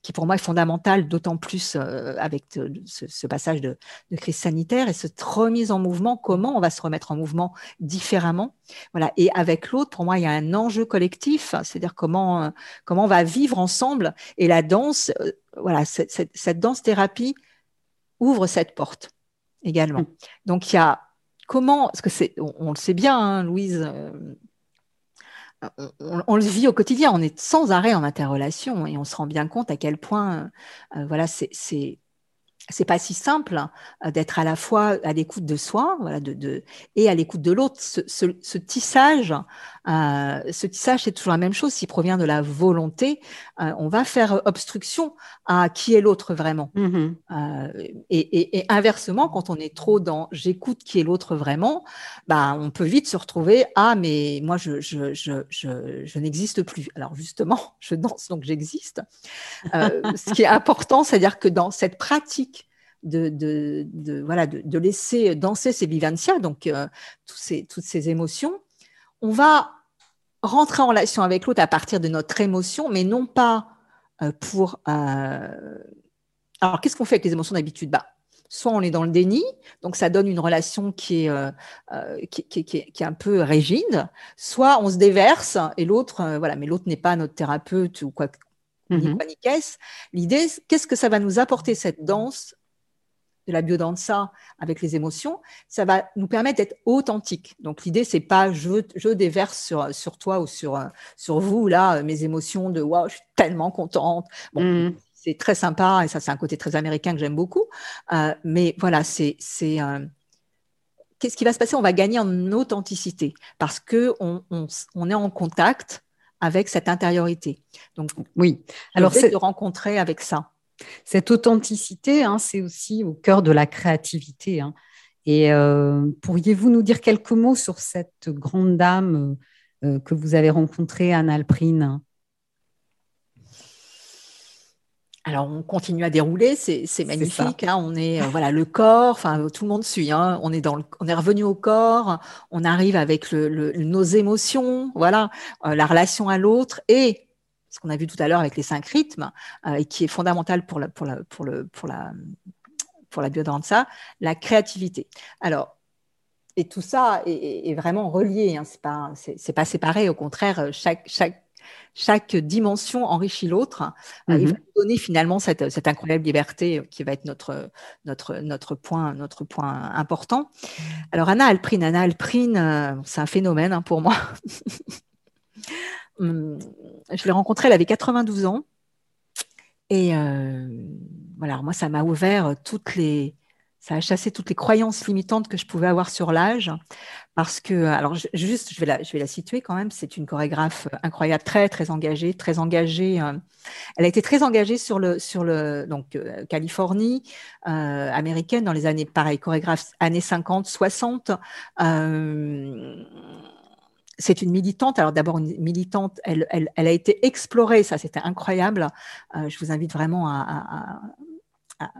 qui pour moi est fondamentale, d'autant plus avec ce, ce, passage de, crise sanitaire et cette remise en mouvement. Comment on va se remettre en mouvement différemment? Voilà. Et avec l'autre, pour moi, il y a un enjeu collectif, c'est-à-dire comment, comment on va vivre ensemble. Et la danse voilà, cette, danse-thérapie ouvre cette porte également. Mm. Donc, il y a comment, parce que c'est, on, le sait bien, hein, Louise, euh, on, le vit au quotidien, on est sans arrêt en interrelation et on se rend bien compte à quel point, euh, voilà, c'est c'est pas si simple hein, d'être à la fois à l'écoute de soi, voilà, de, de, et à l'écoute de l'autre. Ce, ce, ce, tissage, euh, ce tissage, c'est toujours la même chose. S'il provient de la volonté, euh, on va faire obstruction à qui est l'autre vraiment. Mm-hmm. Euh, et, et, et, inversement, quand on est trop dans j'écoute qui est l'autre vraiment, bah, on peut vite se retrouver ah mais moi je je je je, je n'existe plus. Alors justement, je danse donc j'existe. Euh, ce qui est important, c'est-à-dire que dans cette pratique de, de, de, voilà, de, laisser danser ces vivencias, donc euh, ces, toutes ces émotions, on va rentrer en relation avec l'autre à partir de notre émotion, mais non pas euh, pour... Euh, alors, qu'est-ce qu'on fait avec les émotions d'habitude? Bah, Soit on est dans le déni, donc ça donne une relation qui est, qui, qui, qui, est un peu rigide, soit on se déverse et l'autre, voilà, mais l'autre n'est pas notre thérapeute ou quoi, qu'est-ce. L'idée, qu'est-ce que ça va nous apporter cette danse de la biodanza avec les émotions, ça va nous permettre d'être authentique. Donc l'idée c'est pas je, je déverse sur, sur toi ou sur, sur vous là mes émotions de waouh je suis tellement contente. Bon, mm. c'est très sympa et ça c'est un côté très américain que j'aime beaucoup. Euh, mais voilà c'est c'est euh, qu'est-ce qui va se passer? On va gagner en authenticité parce que on, on, est en contact avec cette intériorité. Donc oui, alors c'est de rencontrer avec ça. Cette authenticité, hein, c'est aussi au cœur de la créativité. Hein. Et euh, pourriez-vous nous dire quelques mots sur cette grande dame euh, que vous avez rencontrée, Anne Alprine? Alors on continue à dérouler, c'est magnifique. Hein, on est euh, voilà le corps, enfin tout le monde suit. Hein, on est dans, on est revenu au corps. On arrive avec nos émotions, voilà, la relation à l'autre et ce qu'on a vu tout à l'heure avec les cinq rythmes, euh, et qui est fondamental pour la, pour la, pour le, pour la, pour la biodanza, la créativité. Alors, et tout ça est, vraiment relié, hein, c'est pas, c'est, pas séparé, au contraire, chaque, chaque, chaque dimension enrichit l'autre. Euh, il va mhm. donner finalement cette, cette, incroyable liberté qui va être notre, notre, notre, point, notre point important. Alors, Anna Alprine, Anna Alprine, euh, c'est un phénomène hein, pour moi. Je l'ai rencontrée, elle avait 92 ans. Et euh, voilà, moi, ça m'a ouvert toutes les. Ça a chassé toutes les croyances limitantes que je pouvais avoir sur l'âge. Parce que, alors, juste, je vais la, je vais la situer quand même. C'est une chorégraphe incroyable, très, très engagée, très engagée. Euh, elle a été très engagée sur le, sur le, donc, euh, Californie, américaine, dans les années, pareil, chorégraphe années 50, 60 c'est une militante. Alors d'abord une militante, elle, elle, elle, a été explorée, ça c'était incroyable. Euh, je vous invite vraiment à, à,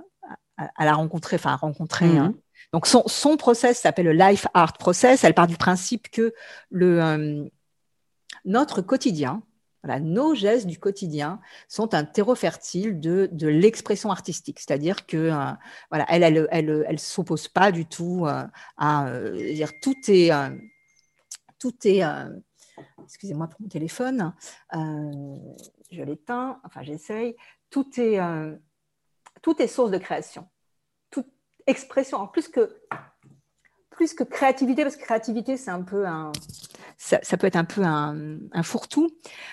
à, la rencontrer, enfin à rencontrer. Hein. Donc son, son process s'appelle le Life Art Process. Elle part du principe que le, euh, notre quotidien, voilà, nos gestes du quotidien sont un terreau fertile de, de l'expression artistique. C'est-à-dire que euh, voilà, elle, elle, elle, elle, s'oppose pas du tout à dire tout est tout est. Euh, excusez-moi pour mon téléphone. Euh, je l'éteins. Enfin, j'essaye. Tout est, euh, tout est source de création. Toute expression. En plus que plus que créativité, parce que créativité, c'est un peu un, ça, ça, peut être un peu un, un fourre-tout.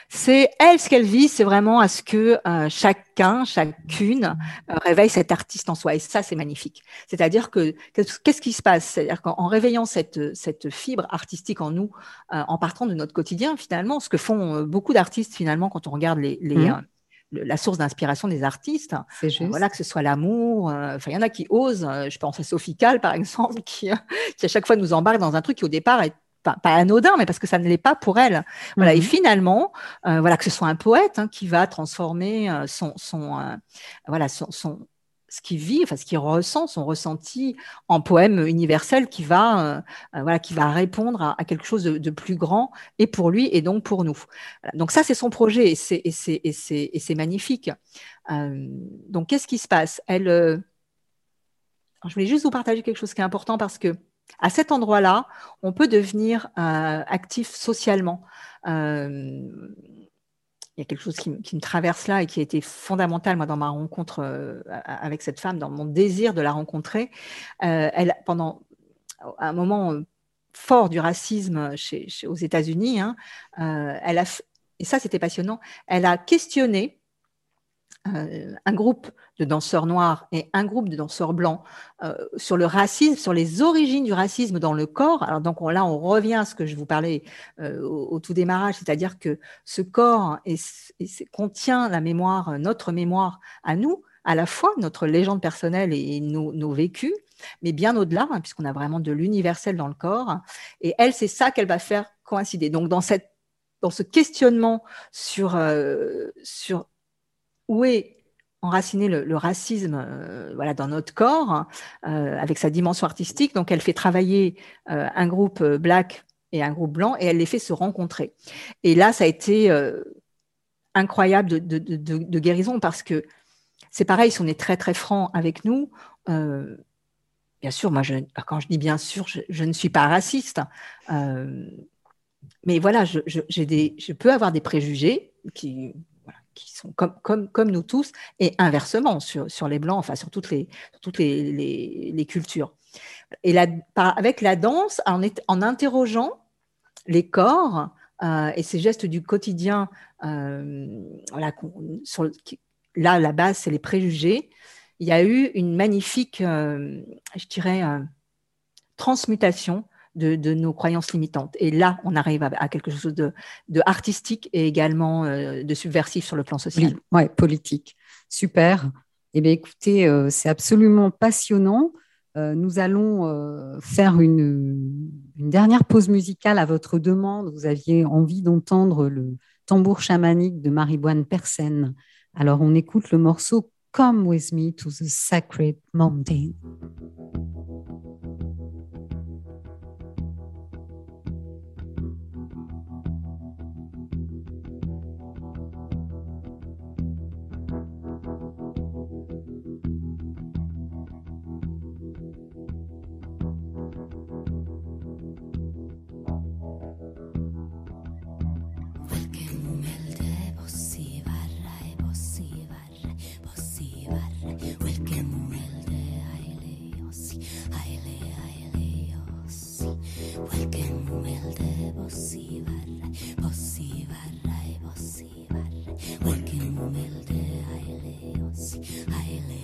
C'est elle, ce qu'elle vit, c'est vraiment à ce que euh, chacun, chacune euh, réveille cet artiste en soi. Et ça, c'est magnifique. C'est-à-dire que qu'est-ce qui se passe? C'est-à-dire qu'en réveillant cette, cette fibre artistique en nous, euh, en partant de notre quotidien, finalement, ce que font beaucoup d'artistes, finalement, quand on regarde les, les mmh la source d'inspiration des artistes. Voilà, que ce soit l'amour. Euh, enfin, il y en a qui osent. Euh, je pense à Sophie Kahl, par exemple, qui, qui à chaque fois nous embarque dans un truc qui au départ est pas, anodin, mais parce que ça ne l'est pas pour elle. Voilà. Et mhm. finalement, euh, voilà, que ce soit un poète hein, qui va transformer son, son voilà, son, son, ce qu'il vit, enfin ce qu'il ressent, son ressenti en poème universel qui va, euh, euh, voilà, qui va répondre à, quelque chose de, plus grand et pour lui et donc pour nous. Donc ça, c'est son projet et c'est, et c'est, et c'est, et c'est magnifique. Euh, donc qu'est-ce qui se passe? Elle, je voulais juste vous partager quelque chose qui est important parce que à cet endroit-là, on peut devenir actif socialement il y a quelque chose qui, me traverse là et qui a été fondamental moi dans ma rencontre euh, avec cette femme, dans mon désir de la rencontrer. Euh, elle, pendant un moment euh, fort du racisme aux États-Unis, hein, elle a, et ça c'était passionnant, elle a questionné un groupe de danseurs noirs et un groupe de danseurs blancs euh, sur le racisme, sur les origines du racisme dans le corps. Alors donc là, on revient à ce que je vous parlais euh, au, tout démarrage, c'est-à-dire que ce corps contient la mémoire, notre mémoire à nous, à la fois notre légende personnelle et nos, vécus, mais bien au-delà, hein, puisqu'on a vraiment de l'universel dans le corps. Et elle, c'est ça qu'elle va faire coïncider. Donc dans cette dans ce questionnement sur, euh, sur où est enraciner le, racisme euh, voilà, dans notre corps euh, avec sa dimension artistique. Donc, elle fait travailler euh, un groupe black et un groupe blanc et elle les fait se rencontrer. Et là, ça a été incroyable de, guérison parce que c'est pareil, si on est très très franc avec nous, bien sûr, moi, quand je dis bien sûr, je, ne suis pas raciste. mais voilà, je, des, je peux avoir des préjugés qui qui sont comme, comme, comme nous tous, et inversement sur, sur les blancs, enfin sur toutes les, toutes les, les, cultures. Et la, avec la danse, en, en interrogeant les corps euh, et ces gestes du quotidien, euh, là, la base, c'est les préjugés, il y a eu une magnifique, euh, je dirais, transmutation de, nos croyances limitantes. Et là, on arrive à, quelque chose de, artistique et également euh, de subversif sur le plan social. Oui, politique. Super. Eh bien, écoutez, euh, c'est absolument passionnant. Euh, nous allons faire une, dernière pause musicale à votre demande. Vous aviez envie d'entendre le tambour chamanique de Mariboine Persen. Alors, on écoute le morceau Come with me to the sacred mountain. Porque humilde hay leos.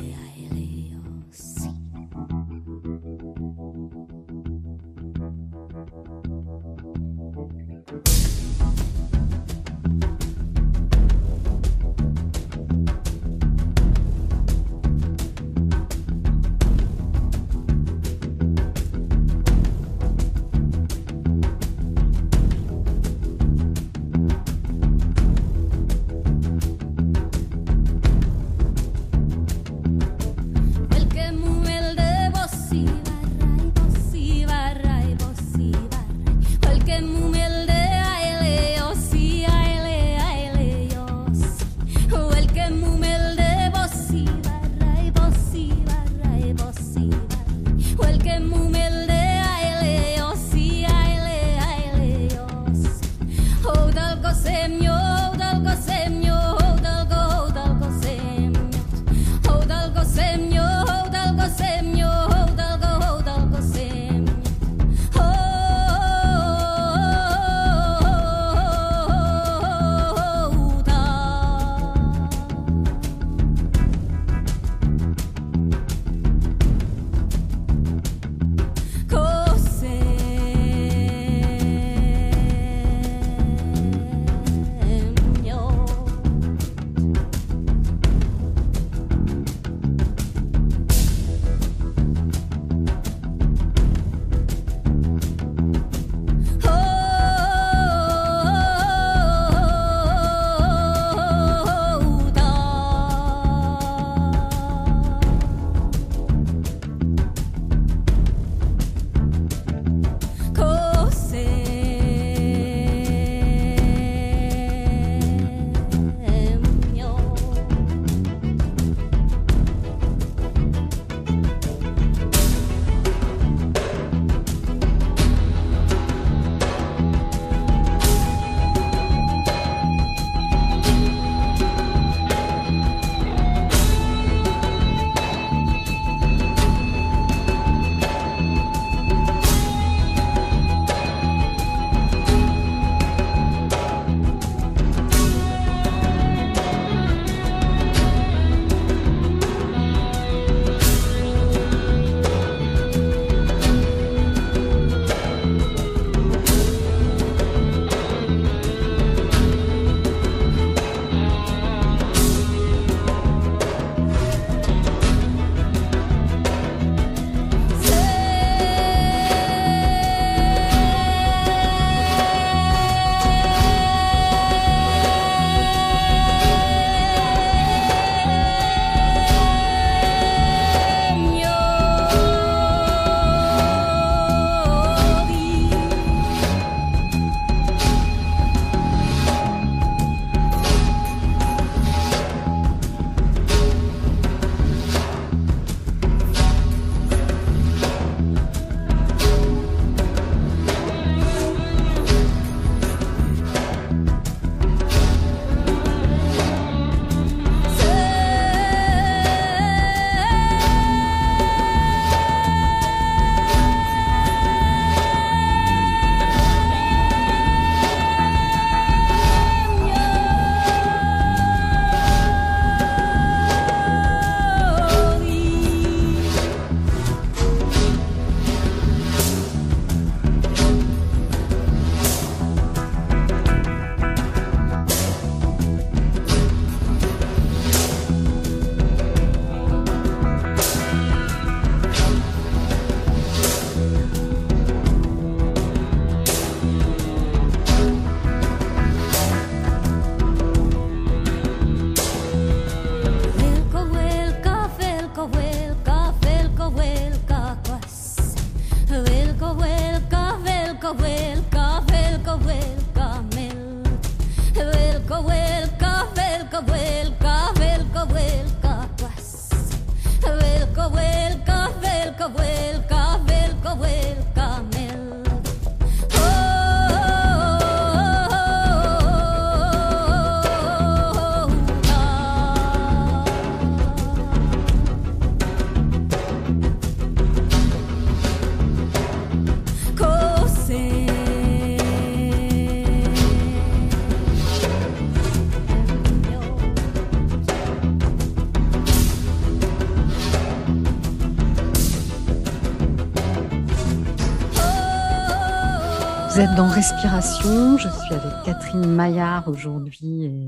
Êtes dans Respiration. Je suis avec Catherine Maillard aujourd'hui et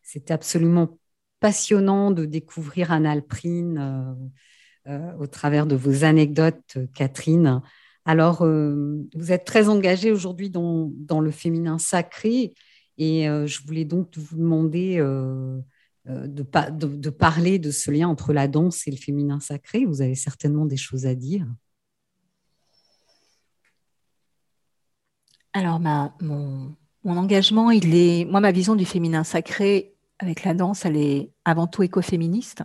c'était absolument passionnant de découvrir Anne Alprine euh, euh, au travers de vos anecdotes, Catherine. Alors, euh, vous êtes très engagée aujourd'hui dans, le féminin sacré et je voulais donc vous demander de, de, de, parler de ce lien entre la danse et le féminin sacré. Vous avez certainement des choses à dire. Alors, ma, mon, mon, engagement, il est. Moi, ma vision du féminin sacré avec la danse, elle est avant tout écoféministe.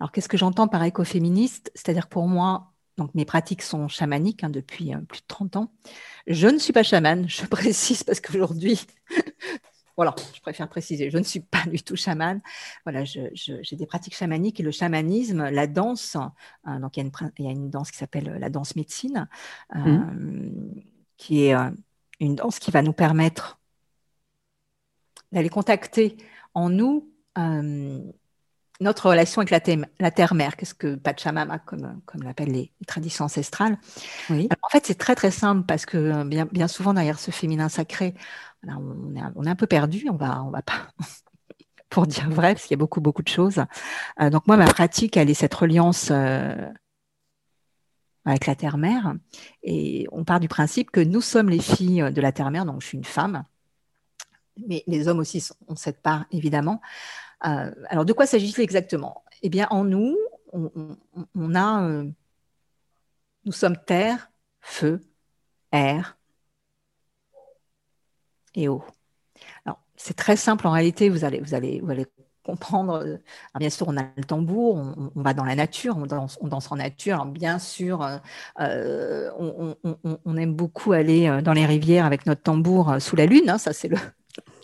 Alors, qu'est-ce que j'entends par écoféministe? C'est-à-dire pour moi, donc mes pratiques sont chamaniques hein, depuis euh, plus de 30 ans. Je ne suis pas chamane, je précise parce qu'aujourd'hui, voilà, je préfère préciser, je ne suis pas du tout chamane. Voilà, j'ai des pratiques chamaniques et le chamanisme, la danse, euh, donc il y, a une, il y, a une, danse qui s'appelle la danse médecine, euh, mmh. qui est une danse qui va nous permettre d'aller contacter en nous notre relation avec la, terre-mère, qu'est-ce que Pachamama, comme, comme l'appellent les, traditions ancestrales. en fait, c'est très très simple parce que euh, bien, bien souvent derrière ce féminin sacré, on, est, on est un peu perdu, on va, on va pas, pour dire vrai, parce qu'il y a beaucoup beaucoup de choses. Euh, donc moi, ma pratique, elle est cette reliance euh, avec la terre-mère, et on part du principe que nous sommes les filles de la terre-mère, donc je suis une femme, mais les hommes aussi ont cette part évidemment. Euh, alors, de quoi s'agit-il exactement? Eh bien, en nous, on, a, euh, nous sommes terre, feu, air et eau. Alors, c'est très simple en réalité. Vous allez, vous allez, vous allez Euh, bien sûr, on a le tambour, on, va dans la nature, on danse, on danse en nature. Alors, bien sûr, on, on, aime beaucoup aller dans les rivières avec notre tambour sous la lune. Hein, ça, c'est le,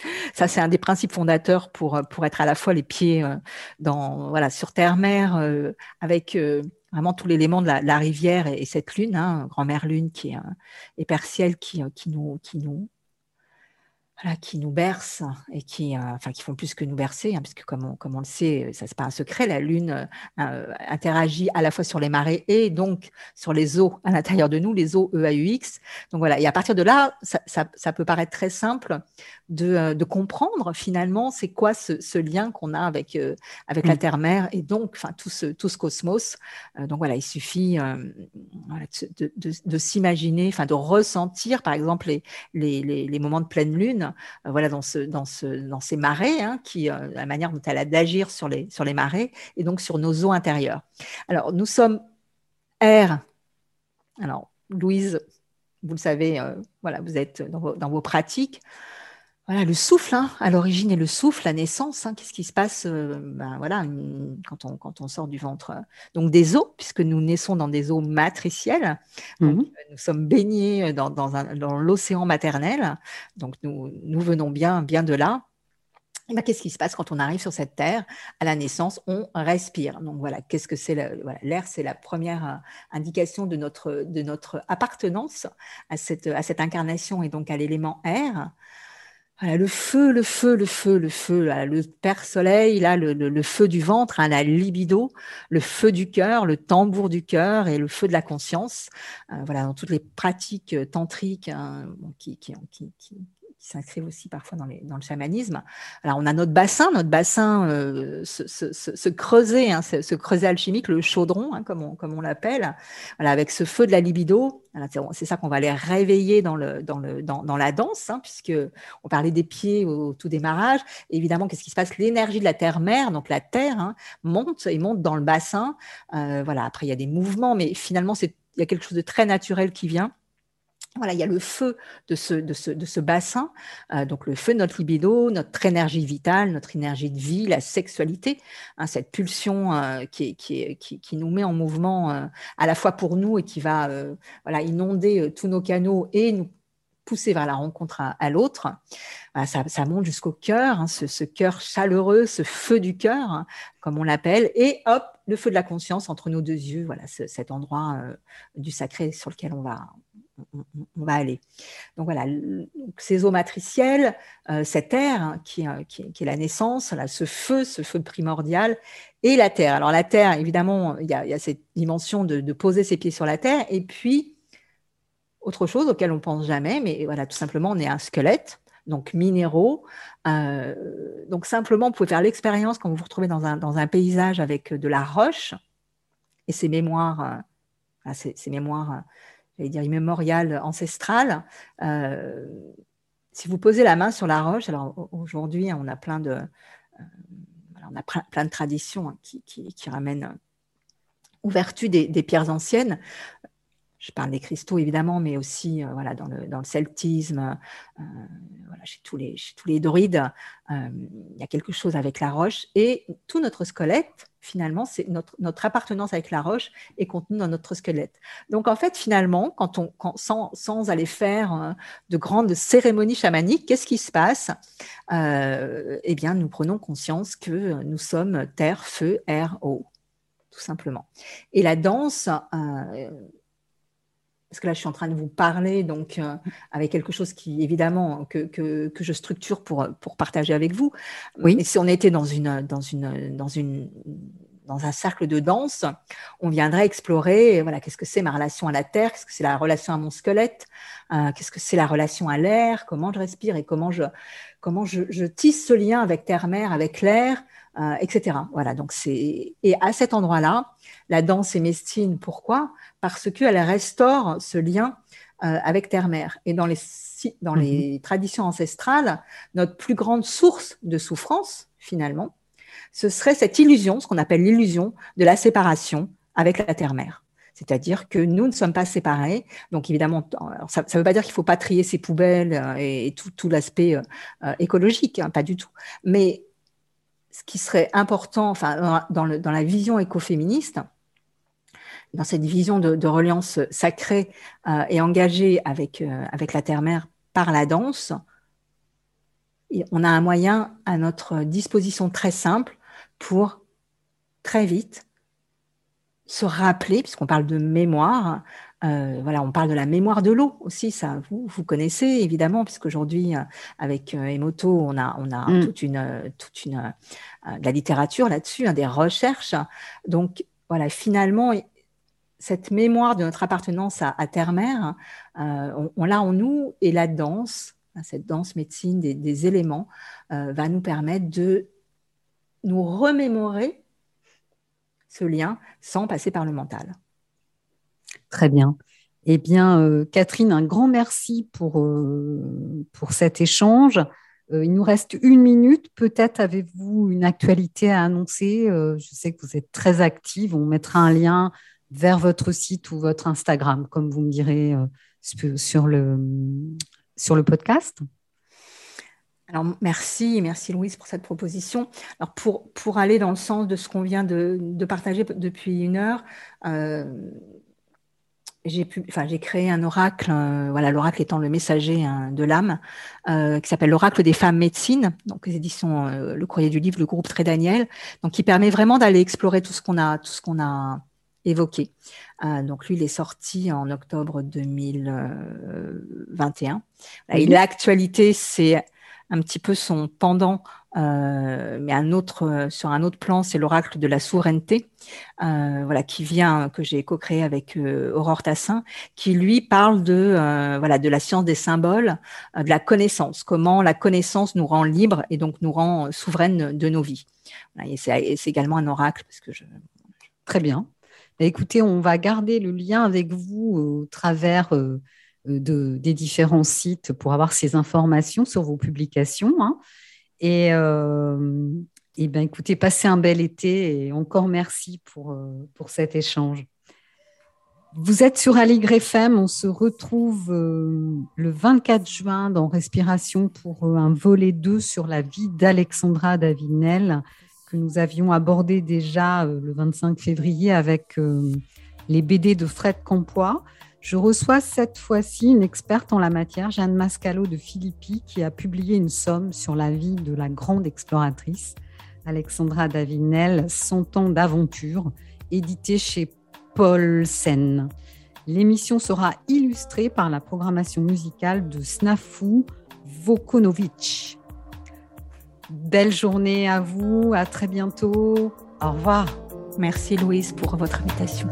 ça, c'est un des principes fondateurs pour, pour être à la fois les pieds euh, dans, voilà, sur terre-mer, euh, avec euh, vraiment tout l'élément de la, rivière et, cette lune, hein, grand-mère lune qui est, et Perciel qui, qui, qui, nous, qui nous bercent et qui, euh, enfin, qui font plus que nous bercer, hein, puisque comme on, comme on le sait, ça c'est pas un secret, la Lune euh, euh, interagit à la fois sur les marées et donc sur les eaux à l'intérieur de nous, les eaux EAUX. Donc voilà, et à partir de là, ça, ça, ça peut paraître très simple de, de comprendre finalement c'est quoi ce, ce lien qu'on a avec, avec la Terre-Mère et donc enfin, tout, ce, tout ce cosmos. donc voilà, il suffit de, s'imaginer, enfin de ressentir par exemple les, les, les, moments de pleine Lune euh, voilà, dans, ce, dans, ce, dans ces marées, hein, qui, euh, la manière dont elle a d'agir sur les, sur les marées et donc sur nos eaux intérieures. Alors, nous sommes air. Alors, Louise, vous le savez, euh, voilà, vous êtes dans vos pratiques. Voilà, le souffle, hein, à l'origine et le souffle, la naissance, hein, qu'est-ce qui se passe euh, ben, voilà, quand, on, quand on sort du ventre euh, Donc des eaux, puisque nous naissons dans des eaux matricielles, mmh euh, nous sommes baignés dans, dans, dans l'océan maternel, donc nous, nous venons bien, bien de là. Ben, qu'est-ce qui se passe quand on arrive sur cette terre? À la naissance, on respire. Donc voilà, qu'est-ce que c'est l'air C'est la première indication de notre, de notre appartenance à cette, à cette incarnation et donc à l'élément air le feu, le feu, le feu, le feu, le Père Soleil, là, le, feu du ventre, hein, la libido, le feu du cœur, le tambour du cœur et le feu de la conscience. Euh, voilà, dans toutes les pratiques euh, tantriques hein, s'inscrivent aussi parfois dans, dans, le chamanisme. Alors, on a notre bassin, notre bassin euh, se, creuser, hein, ce, creuset alchimique, le chaudron, hein, comme on, comme on l'appelle, voilà, avec ce feu de la libido. C'est ça qu'on va aller réveiller dans, le, dans, le, dans la danse, hein, puisque on parlait des pieds au, tout démarrage. évidemment, qu'est-ce qui se passe? L'énergie de la terre-mère, donc la terre, hein, monte et monte dans le bassin. Euh, voilà. Après, il y a des mouvements, mais finalement, il y a quelque chose de très naturel qui vient. Voilà, il y a le feu de ce, de ce, de ce bassin, euh, donc le feu de notre libido, notre énergie vitale, notre énergie de vie, la sexualité, hein, cette pulsion euh, qui, qui, qui, nous met en mouvement euh, à la fois pour nous et qui va voilà, inonder tous nos canaux et nous pousser vers la rencontre à, l'autre. ça, monte jusqu'au cœur, hein, ce, ce, cœur chaleureux, ce feu du cœur, hein, comme on l'appelle, et hop, le feu de la conscience entre nos deux yeux, voilà, cet endroit du sacré sur lequel on va, on, va aller. Donc voilà, ces eaux matricielles, euh, cette terre hein, euh, qui, est la naissance, là, ce feu, ce feu primordial, et la terre. Alors la terre, évidemment, il y a, cette dimension de, poser ses pieds sur la terre, et puis autre chose auquel on pense jamais, mais voilà, tout simplement, on est un squelette, donc minéraux. donc simplement, vous pouvez faire l'expérience quand vous vous retrouvez dans un, paysage avec de la roche et ces mémoires, ces mémoires j'allais dire immémorial, ancestral. Euh, si vous posez la main sur la roche, alors aujourd'hui on a plein de, euh, on plein de traditions hein, qui, ramènent aux vertus des, pierres anciennes. Je parle des cristaux évidemment, mais aussi euh, voilà, dans, le, dans le celtisme, voilà, chez, tous les, chez tous les druides, il y a quelque chose avec la roche. Et tout notre squelette, finalement, c'est notre, notre, appartenance avec la roche est contenue dans notre squelette. Donc, en fait, finalement, quand on, sans, sans, aller faire euh, de grandes cérémonies chamaniques, qu'est-ce qui se passe? Euh, Eh bien, nous prenons conscience que nous sommes terre, feu, air, eau, tout simplement. Et la danse, euh, parce que là, je suis en train de vous parler, donc avec quelque chose qui, évidemment, que, que, que, je structure pour, pour partager avec vous. Oui. Mais si on était dans une, dans une, dans une, dans un cercle de danse, on viendrait explorer, voilà, qu'est-ce que c'est ma relation à la terre, qu'est-ce que c'est la relation à mon squelette, qu'est-ce que c'est la relation à l'air, comment je respire et comment je, comment je, je tisse ce lien avec terre-mer, avec l'air, euh, etc. Voilà, donc c'est et à cet endroit-là, la danse est mestine. Pourquoi? Parce qu'elle restaure ce lien euh, avec terre-mère. Et dans les dans les mhm. traditions ancestrales, notre plus grande source de souffrance, finalement, ce serait cette illusion, ce qu'on appelle l'illusion de la séparation avec la terre-mère. C'est-à-dire que nous ne sommes pas séparés. Donc évidemment, ça ne veut pas dire qu'il ne faut pas trier ses poubelles euh, et, tout, tout l'aspect écologique, hein, pas du tout. Mais ce qui serait important, enfin, dans, la vision écoféministe, dans cette vision de, reliance sacrée euh, et engagée avec, euh, avec la terre-mère par la danse, on a un moyen à notre disposition très simple pour très vite se rappeler, puisqu'on parle de mémoire, euh, voilà, on parle de la mémoire de l'eau aussi, ça vous, vous connaissez évidemment, puisqu'aujourd'hui, euh, avec euh, Emoto, on a, on a mm. toute une, toute une, de la littérature là-dessus, hein, des recherches. Donc, voilà, finalement, cette mémoire de notre appartenance à, Terre-Mère, on, l'a en nous et la danse, hein, cette danse médecine des, des éléments, va nous permettre de nous remémorer ce lien sans passer par le mental. Très bien. Eh bien, euh, Catherine, un grand merci pour, euh, pour cet échange. Euh, il nous reste une minute. Peut-être avez-vous une actualité à annoncer? je sais que vous êtes très active. On mettra un lien vers votre site ou votre Instagram, comme vous me direz sur, le, sur le podcast. Alors, merci, merci Louise pour cette proposition. Alors, pour, pour aller dans le sens de ce qu'on vient de, de, partager depuis une heure, j'ai enfin, créé un oracle, euh, voilà, l'oracle étant le messager hein, de l'âme, euh, qui s'appelle l'oracle des femmes médecines, donc les éditions euh, Le Courrier du Livre, le groupe Très Daniel, donc qui permet vraiment d'aller explorer tout ce qu'on a, tout ce qu'on a évoqué. donc lui, il est sorti en octobre 2021. Et l'actualité, c'est un petit peu son pendant euh, mais un autre, euh, sur un autre plan, c'est l'oracle de la souveraineté, euh, voilà, qui vient, que j'ai co-créé avec Aurore Tassin, qui lui parle de, voilà, de la science des symboles, de la connaissance, comment la connaissance nous rend libres et donc nous rend souveraines de nos vies. et c'est également un oracle parce que. Très bien. Écoutez, on va garder le lien avec vous au travers de, des différents sites pour avoir ces informations sur vos publications. Hein. Et, euh, et ben, écoutez, passez un bel été et encore merci pour, euh, pour cet échange. Vous êtes sur Aligre FM, on se retrouve euh, le 24 juin dans Respiration pour un volet 2 sur la vie d'Alexandra Davinel que nous avions abordé déjà le 25 février avec les BD de Fred Campois. Je reçois cette fois-ci une experte en la matière, Jeanne Mascalo de Philippi, qui a publié une somme sur la vie de la grande exploratrice Alexandra Davinel, 100 ans d'aventure, édité chez Paul Sen. L'émission sera illustrée par la programmation musicale de Snafu Vokonovic. Belle journée à vous, à très bientôt. Au revoir. Merci Louise pour votre invitation.